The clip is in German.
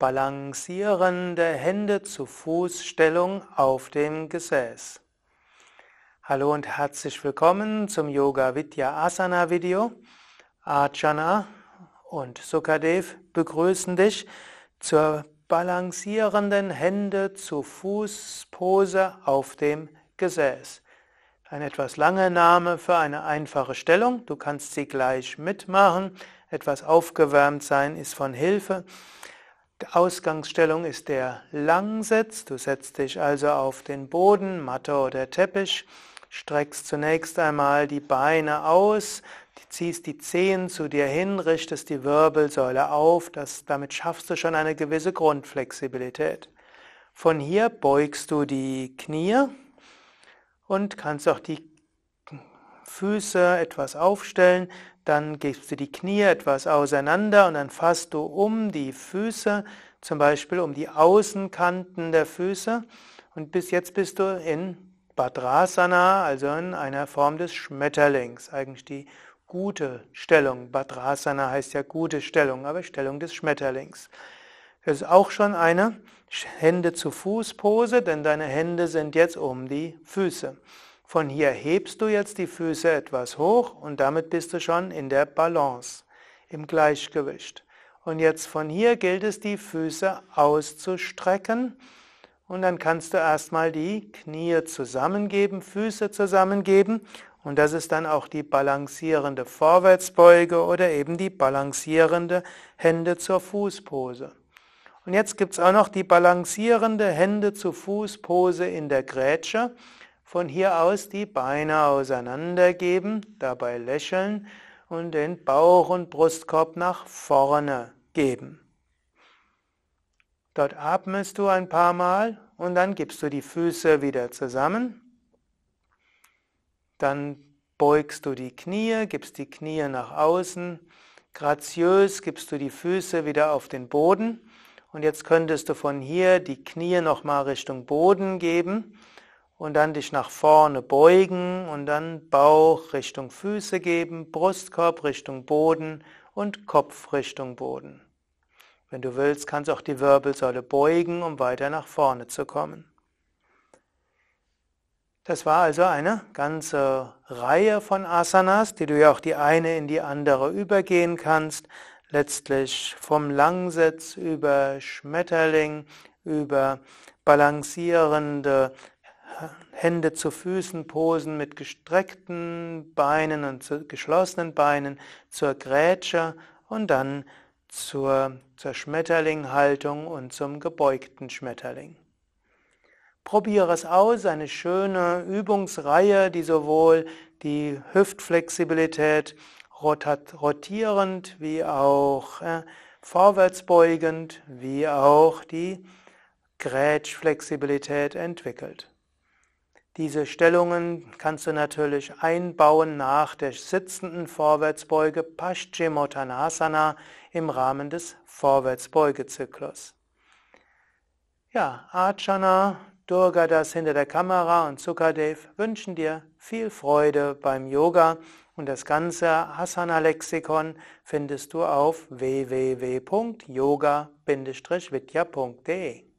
Balancierende Hände zu Fußstellung auf dem Gesäß. Hallo und herzlich willkommen zum Yoga Vidya Asana Video. Archana und Sukadev begrüßen dich zur balancierenden Hände zu Fußpose auf dem Gesäß. Ein etwas langer Name für eine einfache Stellung. Du kannst sie gleich mitmachen. Etwas aufgewärmt sein ist von Hilfe. Die Ausgangsstellung ist der Langsitz. Du setzt dich also auf den Boden, Matte oder Teppich, streckst zunächst einmal die Beine aus, ziehst die Zehen zu dir hin, richtest die Wirbelsäule auf. Das, damit schaffst du schon eine gewisse Grundflexibilität. Von hier beugst du die Knie und kannst auch die Füße etwas aufstellen, dann gibst du die Knie etwas auseinander und dann fasst du um die Füße, zum Beispiel um die Außenkanten der Füße und bis jetzt bist du in Badrasana, also in einer Form des Schmetterlings, eigentlich die gute Stellung. Badrasana heißt ja gute Stellung, aber Stellung des Schmetterlings. Das ist auch schon eine Hände zu Fuß Pose, denn deine Hände sind jetzt um die Füße. Von hier hebst du jetzt die Füße etwas hoch und damit bist du schon in der Balance, im Gleichgewicht. Und jetzt von hier gilt es, die Füße auszustrecken. Und dann kannst du erstmal die Knie zusammengeben, Füße zusammengeben. Und das ist dann auch die balancierende Vorwärtsbeuge oder eben die balancierende Hände zur Fußpose. Und jetzt gibt es auch noch die balancierende Hände zu Fußpose in der Grätsche. Von hier aus die Beine auseinandergeben, dabei lächeln und den Bauch und Brustkorb nach vorne geben. Dort atmest du ein paar Mal und dann gibst du die Füße wieder zusammen. Dann beugst du die Knie, gibst die Knie nach außen. Graziös gibst du die Füße wieder auf den Boden. Und jetzt könntest du von hier die Knie nochmal Richtung Boden geben und dann dich nach vorne beugen und dann Bauch Richtung Füße geben, Brustkorb Richtung Boden und Kopf Richtung Boden. Wenn du willst, kannst auch die Wirbelsäule beugen, um weiter nach vorne zu kommen. Das war also eine ganze Reihe von Asanas, die du ja auch die eine in die andere übergehen kannst letztlich vom Langsitz über Schmetterling, über balancierende Hände zu Füßen posen mit gestreckten Beinen und geschlossenen Beinen zur Grätsche und dann zur, zur Schmetterlinghaltung und zum gebeugten Schmetterling. Probiere es aus, eine schöne Übungsreihe, die sowohl die Hüftflexibilität rotierend wie auch äh, vorwärtsbeugend wie auch die Grätschflexibilität entwickelt. Diese Stellungen kannst du natürlich einbauen nach der sitzenden Vorwärtsbeuge Paschimottanasana im Rahmen des Vorwärtsbeugezyklus. Ja, Archana, Durga das hinter der Kamera und Sukadev wünschen dir viel Freude beim Yoga und das ganze Asana-Lexikon findest du auf www.yoga-vidya.de.